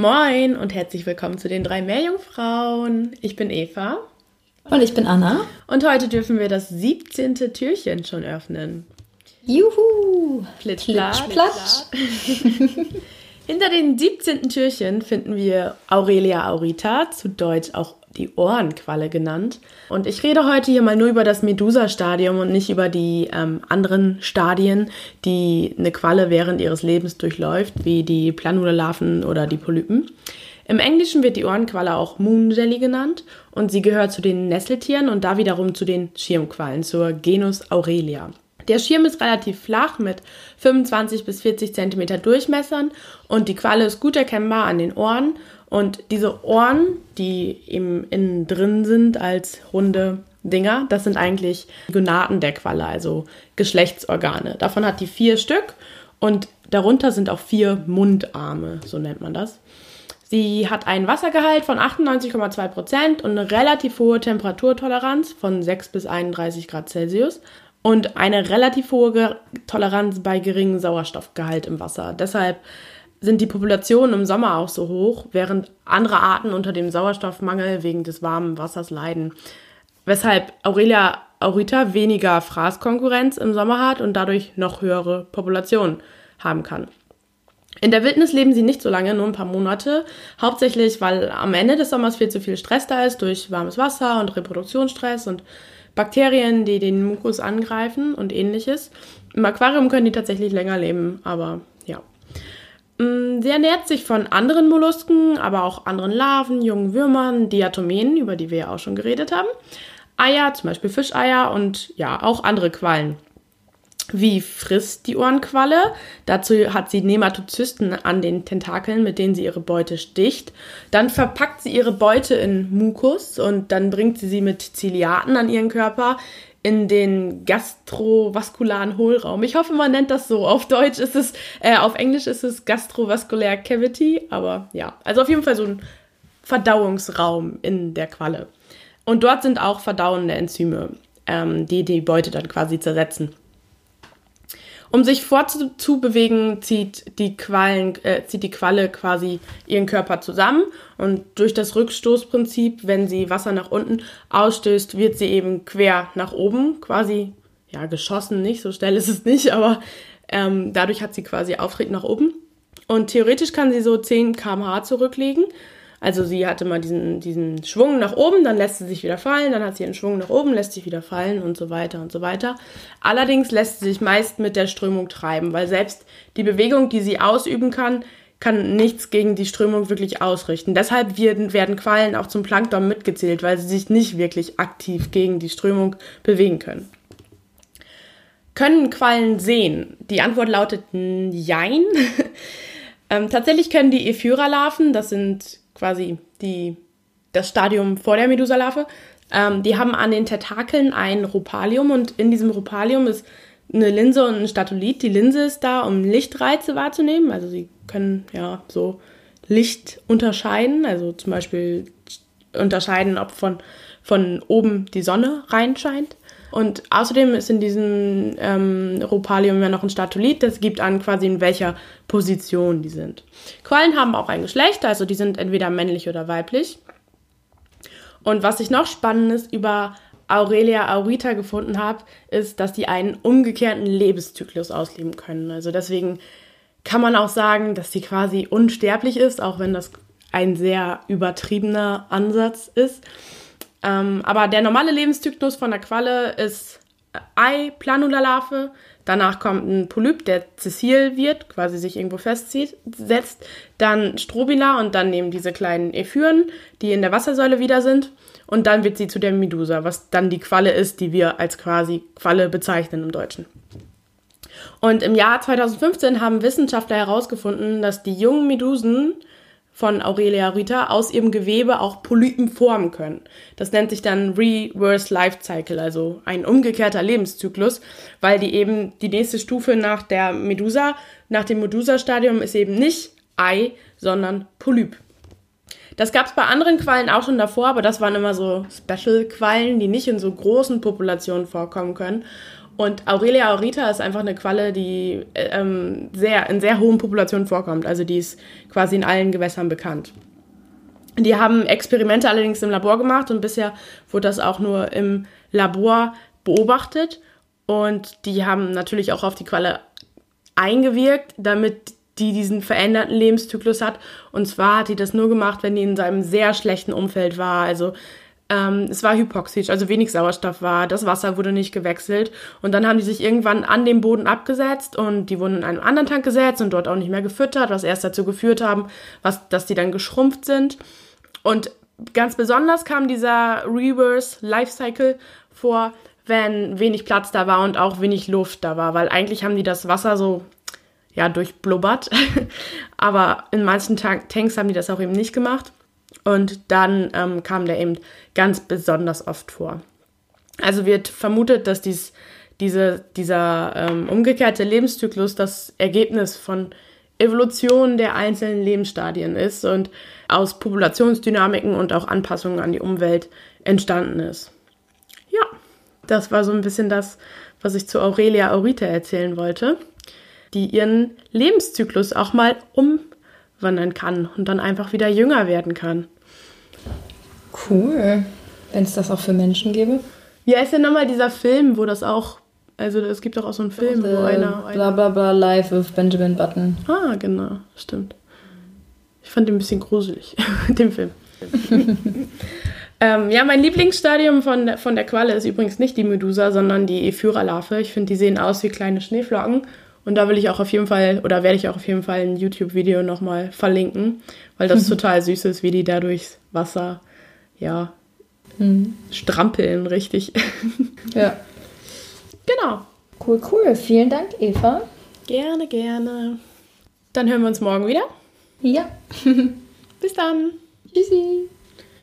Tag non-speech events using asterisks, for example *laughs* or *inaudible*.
Moin und herzlich willkommen zu den drei Meerjungfrauen. Ich bin Eva. Und ich bin Anna. Und heute dürfen wir das 17. Türchen schon öffnen. Juhu! Plitsch, platsch. *laughs* Hinter den 17. Türchen finden wir Aurelia aurita, zu Deutsch auch die Ohrenqualle genannt. Und ich rede heute hier mal nur über das Medusa-Stadium und nicht über die ähm, anderen Stadien, die eine Qualle während ihres Lebens durchläuft, wie die Planula-Larven oder die Polypen. Im Englischen wird die Ohrenqualle auch Moon Jelly genannt und sie gehört zu den Nesseltieren und da wiederum zu den Schirmquallen, zur Genus Aurelia. Der Schirm ist relativ flach mit 25 bis 40 cm Durchmessern und die Qualle ist gut erkennbar an den Ohren und diese Ohren, die eben innen drin sind als runde Dinger, das sind eigentlich Gonaden der Qualle, also Geschlechtsorgane. Davon hat die vier Stück und darunter sind auch vier Mundarme, so nennt man das. Sie hat einen Wassergehalt von 98,2 Prozent und eine relativ hohe Temperaturtoleranz von 6 bis 31 Grad Celsius und eine relativ hohe Toleranz bei geringem Sauerstoffgehalt im Wasser. Deshalb sind die Populationen im Sommer auch so hoch, während andere Arten unter dem Sauerstoffmangel wegen des warmen Wassers leiden. Weshalb Aurelia aurita weniger Fraßkonkurrenz im Sommer hat und dadurch noch höhere Populationen haben kann. In der Wildnis leben sie nicht so lange, nur ein paar Monate. Hauptsächlich, weil am Ende des Sommers viel zu viel Stress da ist durch warmes Wasser und Reproduktionsstress und Bakterien, die den Mukus angreifen und ähnliches. Im Aquarium können die tatsächlich länger leben, aber ja. Mm, sie ernährt sich von anderen Mollusken, aber auch anderen Larven, jungen Würmern, Diatomenen, über die wir ja auch schon geredet haben. Eier, zum Beispiel Fischeier und ja, auch andere Quallen. Wie frisst die Ohrenqualle? Dazu hat sie Nematozysten an den Tentakeln, mit denen sie ihre Beute sticht. Dann verpackt sie ihre Beute in Mukus und dann bringt sie sie mit Ziliaten an ihren Körper in den gastrovaskularen Hohlraum. Ich hoffe, man nennt das so. Auf Deutsch ist es, äh, auf Englisch ist es gastrovaskulär cavity, aber ja, also auf jeden Fall so ein Verdauungsraum in der Qualle. Und dort sind auch verdauende Enzyme, ähm, die die Beute dann quasi zersetzen. Um sich fortzubewegen, zieht die, Quallen, äh, zieht die Qualle quasi ihren Körper zusammen und durch das Rückstoßprinzip, wenn sie Wasser nach unten ausstößt, wird sie eben quer nach oben, quasi, ja, geschossen nicht, so schnell ist es nicht, aber ähm, dadurch hat sie quasi Auftrieb nach oben. Und theoretisch kann sie so 10 km/h zurücklegen also sie hatte mal diesen, diesen Schwung nach oben, dann lässt sie sich wieder fallen, dann hat sie einen Schwung nach oben, lässt sich wieder fallen und so weiter und so weiter. Allerdings lässt sie sich meist mit der Strömung treiben, weil selbst die Bewegung, die sie ausüben kann, kann nichts gegen die Strömung wirklich ausrichten. Deshalb werden, Quallen auch zum Plankton mitgezählt, weil sie sich nicht wirklich aktiv gegen die Strömung bewegen können. Können Quallen sehen? Die Antwort lautet Jein. *laughs* ähm, tatsächlich können die Ephyra-Larven, das sind quasi die, das Stadium vor der Medusa-Larve. Ähm, die haben an den Tentakeln ein Rupalium und in diesem Rupalium ist eine Linse und ein Statolit. Die Linse ist da, um Lichtreize wahrzunehmen. Also sie können ja so Licht unterscheiden, also zum Beispiel unterscheiden, ob von, von oben die Sonne reinscheint. Und außerdem ist in diesem ähm, Rupalium ja noch ein Statolit, das gibt an quasi in welcher Position die sind. Quallen haben auch ein Geschlecht, also die sind entweder männlich oder weiblich. Und was ich noch Spannendes über Aurelia aurita gefunden habe, ist, dass die einen umgekehrten Lebenszyklus ausleben können. Also deswegen kann man auch sagen, dass sie quasi unsterblich ist, auch wenn das ein sehr übertriebener Ansatz ist. Ähm, aber der normale Lebenszyklus von der Qualle ist Ei, Planula-Larve, danach kommt ein Polyp, der sessil wird, quasi sich irgendwo festsetzt, dann Strobila und dann nehmen diese kleinen Ephyren, die in der Wassersäule wieder sind. Und dann wird sie zu der Medusa, was dann die Qualle ist, die wir als quasi Qualle bezeichnen im Deutschen. Und im Jahr 2015 haben Wissenschaftler herausgefunden, dass die jungen Medusen von Aurelia Rita aus ihrem Gewebe auch Polypen formen können. Das nennt sich dann Reverse Life Cycle, also ein umgekehrter Lebenszyklus, weil die eben die nächste Stufe nach der Medusa, nach dem Medusa-Stadium ist eben nicht Ei, sondern Polyp. Das gab es bei anderen Quallen auch schon davor, aber das waren immer so Special-Quallen, die nicht in so großen Populationen vorkommen können. Und Aurelia aurita ist einfach eine Qualle, die ähm, sehr, in sehr hohen Populationen vorkommt. Also die ist quasi in allen Gewässern bekannt. Die haben Experimente allerdings im Labor gemacht und bisher wurde das auch nur im Labor beobachtet. Und die haben natürlich auch auf die Qualle eingewirkt, damit die diesen veränderten Lebenszyklus hat. Und zwar hat die das nur gemacht, wenn die in seinem sehr schlechten Umfeld war. Also ähm, es war hypoxisch, also wenig Sauerstoff war, das Wasser wurde nicht gewechselt. Und dann haben die sich irgendwann an dem Boden abgesetzt und die wurden in einen anderen Tank gesetzt und dort auch nicht mehr gefüttert, was erst dazu geführt haben, was, dass die dann geschrumpft sind. Und ganz besonders kam dieser Reverse Lifecycle vor, wenn wenig Platz da war und auch wenig Luft da war, weil eigentlich haben die das Wasser so ja durchblubbert, *laughs* aber in manchen Tanks haben die das auch eben nicht gemacht und dann ähm, kam der eben ganz besonders oft vor. Also wird vermutet, dass dies, diese, dieser ähm, umgekehrte Lebenszyklus das Ergebnis von Evolution der einzelnen Lebensstadien ist und aus Populationsdynamiken und auch Anpassungen an die Umwelt entstanden ist. Ja, das war so ein bisschen das, was ich zu Aurelia Aurita erzählen wollte, die ihren Lebenszyklus auch mal umwandern kann und dann einfach wieder jünger werden kann. Cool. Wenn es das auch für Menschen gäbe. Wie heißt denn nochmal dieser Film, wo das auch also es gibt doch auch so einen Film, wo einer, einer. Bla bla bla Live with Benjamin Button. Ah, genau, stimmt. Ich fand den ein bisschen gruselig, *laughs* den Film. *laughs* ähm, ja, mein Lieblingsstadium von der, von der Qualle ist übrigens nicht die Medusa, sondern die Ephyra-Larve. Ich finde, die sehen aus wie kleine Schneeflocken. Und da will ich auch auf jeden Fall, oder werde ich auch auf jeden Fall ein YouTube-Video nochmal verlinken, weil das *laughs* total süß ist, wie die da durchs Wasser, ja, mhm. strampeln, richtig. *laughs* ja. Genau. Cool, cool. Vielen Dank, Eva. Gerne, gerne. Dann hören wir uns morgen wieder. Ja. *laughs* Bis dann. Tschüssi.